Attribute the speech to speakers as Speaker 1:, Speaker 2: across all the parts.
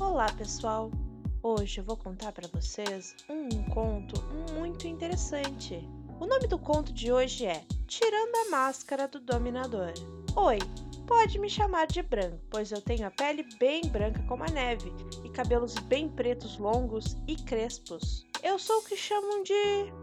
Speaker 1: Olá, pessoal! Hoje eu vou contar para vocês um conto muito interessante. O nome do conto de hoje é Tirando a Máscara do Dominador. Oi, pode me chamar de branco, pois eu tenho a pele bem branca como a neve e cabelos bem pretos longos e crespos. Eu sou o que chamam de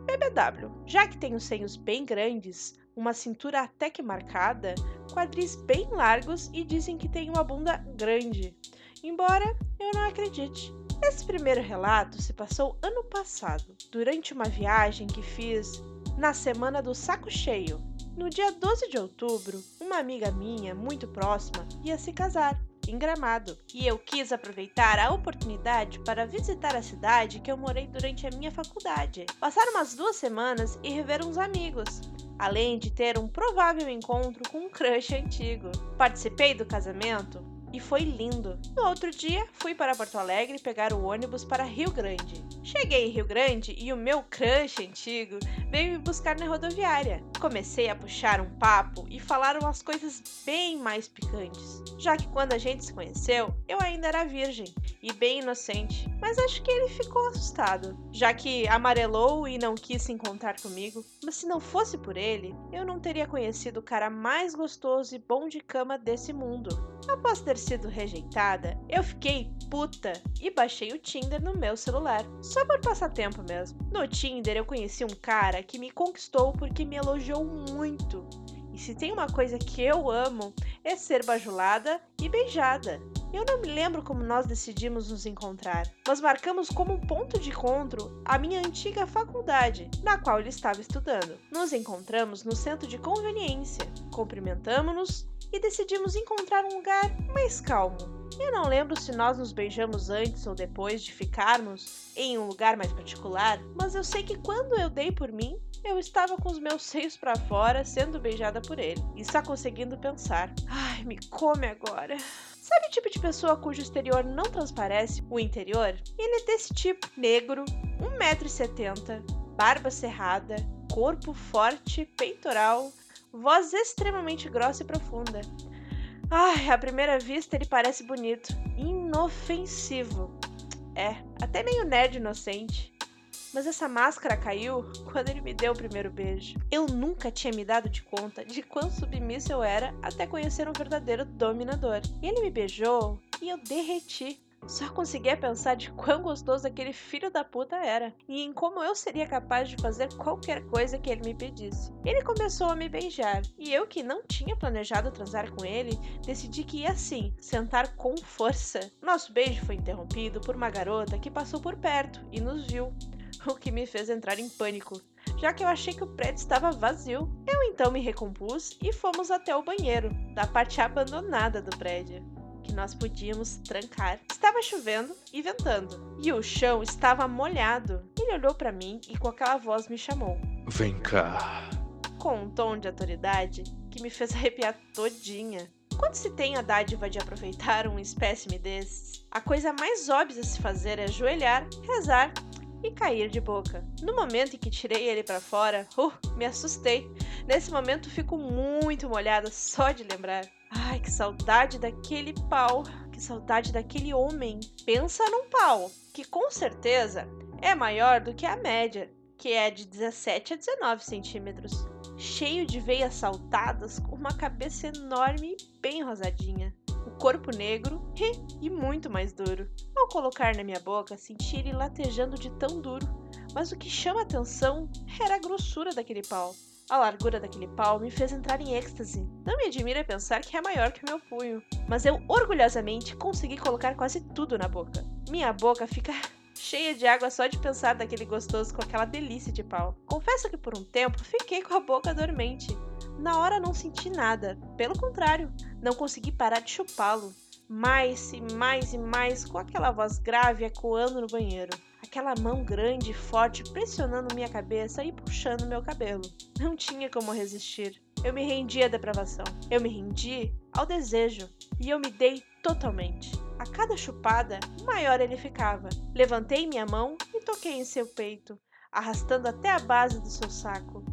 Speaker 1: BBW, já que tenho seios bem grandes, uma cintura até que marcada, quadris bem largos e dizem que tenho uma bunda grande. Embora eu não acredite. Esse primeiro relato se passou ano passado, durante uma viagem que fiz na semana do saco cheio. No dia 12 de outubro, uma amiga minha, muito próxima, ia se casar em Gramado, e eu quis aproveitar a oportunidade para visitar a cidade que eu morei durante a minha faculdade, passar umas duas semanas e rever uns amigos, além de ter um provável encontro com um crush antigo. Participei do casamento e foi lindo. No outro dia, fui para Porto Alegre pegar o ônibus para Rio Grande. Cheguei em Rio Grande e o meu crush antigo veio me buscar na rodoviária. Comecei a puxar um papo e falar umas coisas bem mais picantes, já que quando a gente se conheceu, eu ainda era virgem e bem inocente, mas acho que ele ficou assustado, já que amarelou e não quis se encontrar comigo. Mas se não fosse por ele, eu não teria conhecido o cara mais gostoso e bom de cama desse mundo. Após ter sido rejeitada, eu fiquei puta e baixei o Tinder no meu celular, só por passar tempo mesmo. No Tinder eu conheci um cara que me conquistou porque me elogiou muito. E se tem uma coisa que eu amo, é ser bajulada e beijada. Eu não me lembro como nós decidimos nos encontrar, mas marcamos como ponto de encontro a minha antiga faculdade, na qual ele estava estudando. Nos encontramos no centro de conveniência, cumprimentamos-nos e decidimos encontrar um lugar mais calmo. Eu não lembro se nós nos beijamos antes ou depois de ficarmos em um lugar mais particular, mas eu sei que quando eu dei por mim, eu estava com os meus seios para fora, sendo beijada por ele, e só conseguindo pensar: ai, me come agora. Sabe o tipo de pessoa cujo exterior não transparece o interior? Ele é desse tipo: negro, 1,70m, barba cerrada, corpo forte, peitoral, voz extremamente grossa e profunda. Ai, à primeira vista ele parece bonito, inofensivo. É, até meio nerd inocente. Mas essa máscara caiu quando ele me deu o primeiro beijo. Eu nunca tinha me dado de conta de quão submissa eu era até conhecer um verdadeiro dominador. Ele me beijou e eu derreti. Só conseguia pensar de quão gostoso aquele filho da puta era e em como eu seria capaz de fazer qualquer coisa que ele me pedisse. Ele começou a me beijar e eu, que não tinha planejado transar com ele, decidi que ia assim, sentar com força. Nosso beijo foi interrompido por uma garota que passou por perto e nos viu, o que me fez entrar em pânico já que eu achei que o prédio estava vazio. Eu então me recompus e fomos até o banheiro, da parte abandonada do prédio que nós podíamos trancar. Estava chovendo e ventando, e o chão estava molhado. Ele olhou para mim e com aquela voz me chamou.
Speaker 2: Vem cá.
Speaker 1: Com um tom de autoridade que me fez arrepiar todinha. Quando se tem a dádiva de aproveitar um espécime desses, a coisa mais óbvia a se fazer é ajoelhar, rezar e cair de boca. No momento em que tirei ele para fora, uh, me assustei. Nesse momento fico muito molhada só de lembrar. Que saudade daquele pau. Que saudade daquele homem. Pensa num pau que com certeza é maior do que a média, que é de 17 a 19 centímetros. Cheio de veias saltadas, com uma cabeça enorme e bem rosadinha. O corpo negro e, e muito mais duro. Ao colocar na minha boca, senti ele latejando de tão duro. Mas o que chama atenção era a grossura daquele pau. A largura daquele pau me fez entrar em êxtase. Não me admira pensar que é maior que o meu punho, mas eu orgulhosamente consegui colocar quase tudo na boca. Minha boca fica cheia de água só de pensar daquele gostoso com aquela delícia de pau. Confesso que por um tempo fiquei com a boca dormente. Na hora não senti nada, pelo contrário, não consegui parar de chupá-lo. Mais e mais e mais com aquela voz grave ecoando no banheiro aquela mão grande e forte pressionando minha cabeça e puxando meu cabelo. Não tinha como resistir. Eu me rendi à depravação. Eu me rendi ao desejo. E eu me dei totalmente. A cada chupada, maior ele ficava. Levantei minha mão e toquei em seu peito, arrastando até a base do seu saco.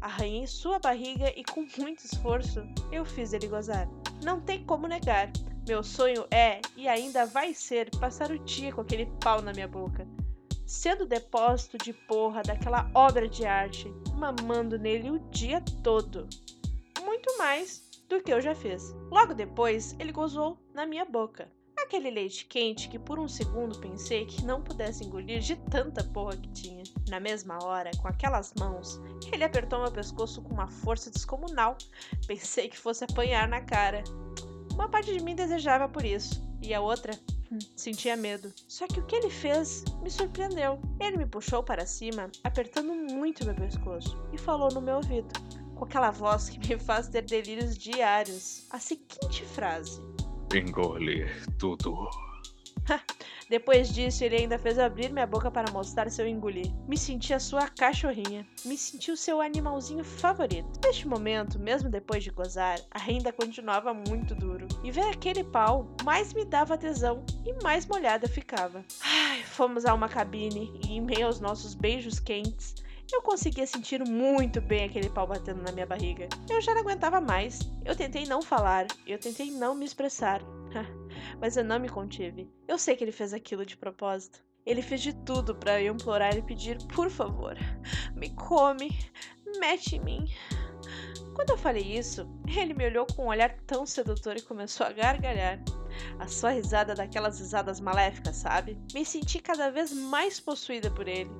Speaker 1: Arranhei sua barriga e, com muito esforço, eu fiz ele gozar. Não tem como negar. Meu sonho é e ainda vai ser passar o dia com aquele pau na minha boca, sendo o depósito de porra daquela obra de arte, mamando nele o dia todo. Muito mais do que eu já fiz. Logo depois, ele gozou na minha boca. Aquele leite quente que por um segundo pensei que não pudesse engolir de tanta porra que tinha. Na mesma hora, com aquelas mãos, ele apertou meu pescoço com uma força descomunal. Pensei que fosse apanhar na cara. Uma parte de mim desejava por isso, e a outra hum, sentia medo. Só que o que ele fez me surpreendeu. Ele me puxou para cima, apertando muito meu pescoço, e falou no meu ouvido, com aquela voz que me faz ter delírios diários, a seguinte frase:
Speaker 2: Engolir tudo.
Speaker 1: Depois disso, ele ainda fez abrir minha boca para mostrar seu engolir. Me senti a sua cachorrinha. Me senti o seu animalzinho favorito. Neste momento, mesmo depois de gozar, ainda continuava muito duro. E ver aquele pau mais me dava tesão e mais molhada ficava. Ai, fomos a uma cabine e, em meio aos nossos beijos quentes, eu conseguia sentir muito bem aquele pau batendo na minha barriga. Eu já não aguentava mais. Eu tentei não falar, eu tentei não me expressar. Mas eu não me contive. Eu sei que ele fez aquilo de propósito. Ele fez de tudo para eu implorar e pedir, por favor, me come, mete em mim. Quando eu falei isso, ele me olhou com um olhar tão sedutor e começou a gargalhar. A sua risada daquelas risadas maléficas, sabe? Me senti cada vez mais possuída por ele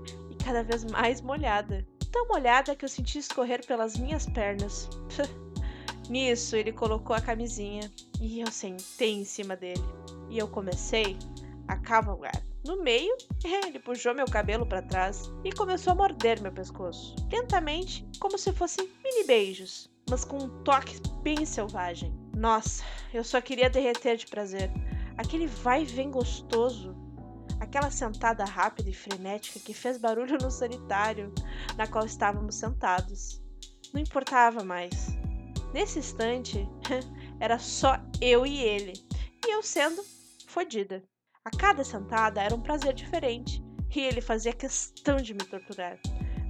Speaker 1: cada vez mais molhada. Tão molhada que eu senti escorrer pelas minhas pernas. Nisso, ele colocou a camisinha e eu sentei em cima dele. E eu comecei a cavalgar. No meio, ele puxou meu cabelo para trás e começou a morder meu pescoço, lentamente, como se fossem mini beijos, mas com um toque bem selvagem. Nossa, eu só queria derreter de prazer. Aquele vai e vem gostoso aquela sentada rápida e frenética que fez barulho no sanitário na qual estávamos sentados. Não importava mais. Nesse instante, era só eu e ele, e eu sendo fodida. A cada sentada era um prazer diferente, e ele fazia questão de me torturar,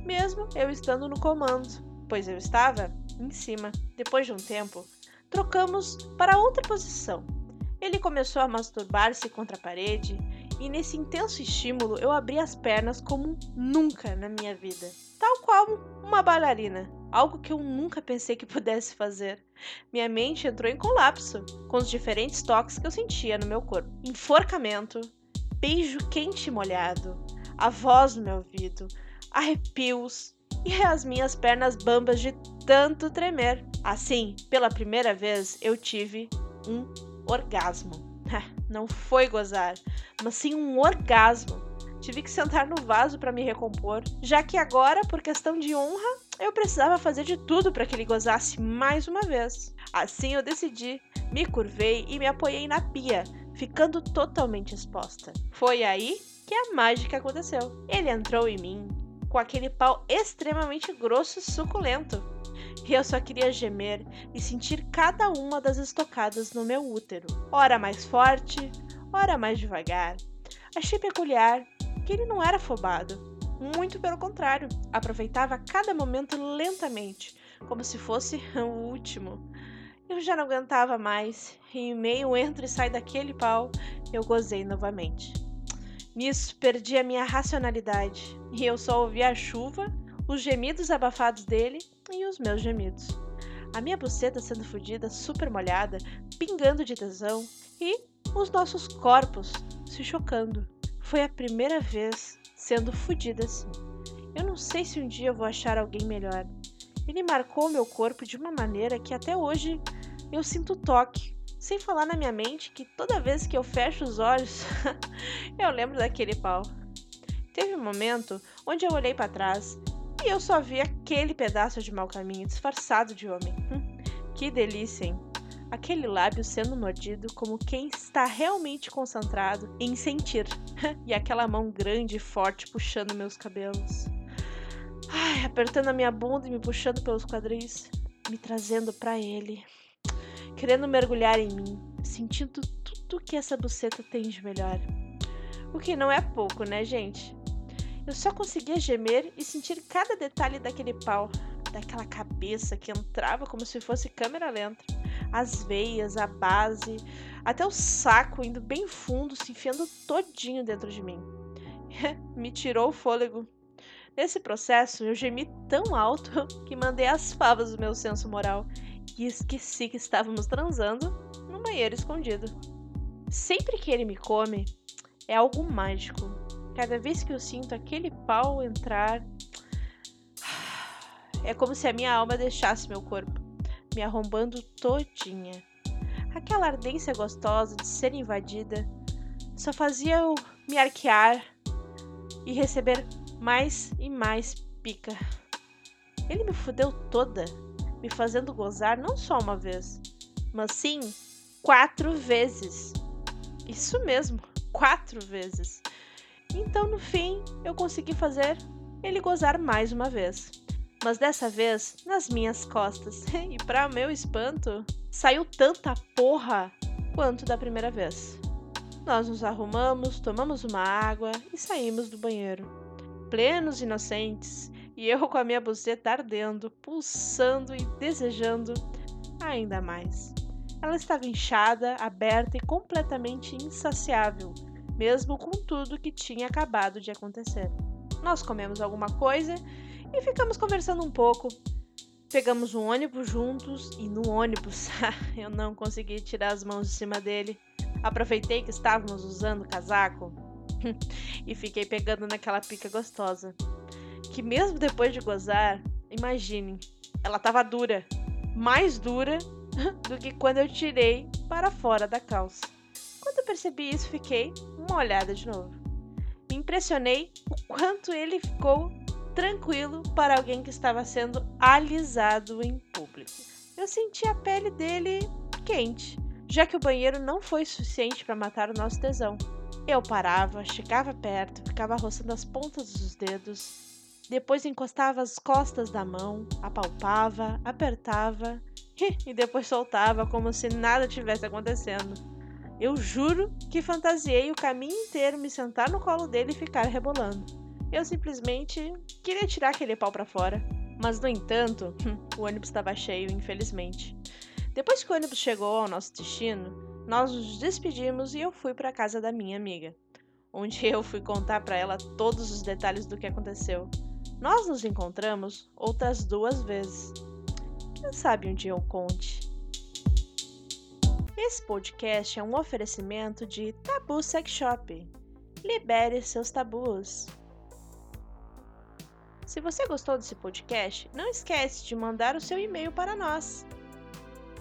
Speaker 1: mesmo eu estando no comando, pois eu estava em cima. Depois de um tempo, trocamos para outra posição. Ele começou a masturbar-se contra a parede e nesse intenso estímulo eu abri as pernas como nunca na minha vida, tal qual uma bailarina, algo que eu nunca pensei que pudesse fazer. Minha mente entrou em colapso com os diferentes toques que eu sentia no meu corpo: enforcamento, beijo quente e molhado, a voz no meu ouvido, arrepios e as minhas pernas bambas de tanto tremer. Assim, pela primeira vez, eu tive um orgasmo. Não foi gozar, mas sim um orgasmo. Tive que sentar no vaso para me recompor, já que agora, por questão de honra, eu precisava fazer de tudo para que ele gozasse mais uma vez. Assim eu decidi, me curvei e me apoiei na pia, ficando totalmente exposta. Foi aí que a mágica aconteceu. Ele entrou em mim com aquele pau extremamente grosso e suculento e eu só queria gemer e sentir cada uma das estocadas no meu útero, ora mais forte, ora mais devagar. Achei peculiar que ele não era afobado, muito pelo contrário, aproveitava cada momento lentamente, como se fosse o último. Eu já não aguentava mais, e em meio entra e sai daquele pau, eu gozei novamente. Nisso, perdi a minha racionalidade, e eu só ouvi a chuva os gemidos abafados dele e os meus gemidos. A minha buceta sendo fodida, super molhada, pingando de tesão e os nossos corpos se chocando. Foi a primeira vez sendo fodida assim. Eu não sei se um dia eu vou achar alguém melhor. Ele marcou meu corpo de uma maneira que até hoje eu sinto toque. Sem falar na minha mente que toda vez que eu fecho os olhos, eu lembro daquele pau. Teve um momento onde eu olhei para trás e eu só vi aquele pedaço de mau caminho disfarçado de homem. Hum, que delícia, hein? Aquele lábio sendo mordido como quem está realmente concentrado em sentir. e aquela mão grande e forte puxando meus cabelos. Ai, apertando a minha bunda e me puxando pelos quadris, me trazendo para ele, querendo mergulhar em mim, sentindo tudo que essa buceta tem de melhor. O que não é pouco, né, gente? Eu só conseguia gemer e sentir cada detalhe daquele pau, daquela cabeça que entrava como se fosse câmera lenta. As veias, a base, até o saco indo bem fundo, se enfiando todinho dentro de mim. Me tirou o fôlego. Nesse processo, eu gemi tão alto que mandei as favas do meu senso moral e esqueci que estávamos transando no banheiro escondido. Sempre que ele me come, é algo mágico. Cada vez que eu sinto aquele pau entrar, é como se a minha alma deixasse meu corpo, me arrombando todinha. Aquela ardência gostosa de ser invadida só fazia eu me arquear e receber mais e mais pica. Ele me fudeu toda, me fazendo gozar não só uma vez, mas sim quatro vezes. Isso mesmo, quatro vezes. Então, no fim, eu consegui fazer ele gozar mais uma vez. Mas dessa vez nas minhas costas. e para meu espanto, saiu tanta porra quanto da primeira vez. Nós nos arrumamos, tomamos uma água e saímos do banheiro. Plenos inocentes, e eu com a minha buceta ardendo, pulsando e desejando ainda mais. Ela estava inchada, aberta e completamente insaciável, mesmo com tudo que tinha acabado de acontecer. Nós comemos alguma coisa e ficamos conversando um pouco. Pegamos um ônibus juntos e no ônibus eu não consegui tirar as mãos de cima dele. Aproveitei que estávamos usando casaco e fiquei pegando naquela pica gostosa. Que mesmo depois de gozar, imagine, ela estava dura, mais dura do que quando eu tirei para fora da calça. Quando eu percebi isso, fiquei uma olhada de novo. Me impressionei o quanto ele ficou tranquilo para alguém que estava sendo alisado em público. Eu senti a pele dele quente, já que o banheiro não foi suficiente para matar o nosso tesão. Eu parava, chegava perto, ficava roçando as pontas dos dedos, depois encostava as costas da mão, apalpava, apertava e depois soltava como se nada tivesse acontecendo. Eu juro que fantasiei o caminho inteiro me sentar no colo dele e ficar rebolando. Eu simplesmente queria tirar aquele pau para fora. Mas, no entanto, o ônibus estava cheio, infelizmente. Depois que o ônibus chegou ao nosso destino, nós nos despedimos e eu fui para a casa da minha amiga, onde eu fui contar para ela todos os detalhes do que aconteceu. Nós nos encontramos outras duas vezes. Quem sabe um dia eu conte. Esse podcast é um oferecimento de Tabu Sex Shop. Libere seus tabus. Se você gostou desse podcast, não esquece de mandar o seu e-mail para nós.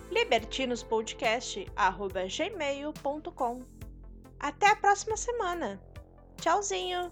Speaker 1: libertinospodcast@gmail.com. Até a próxima semana. Tchauzinho.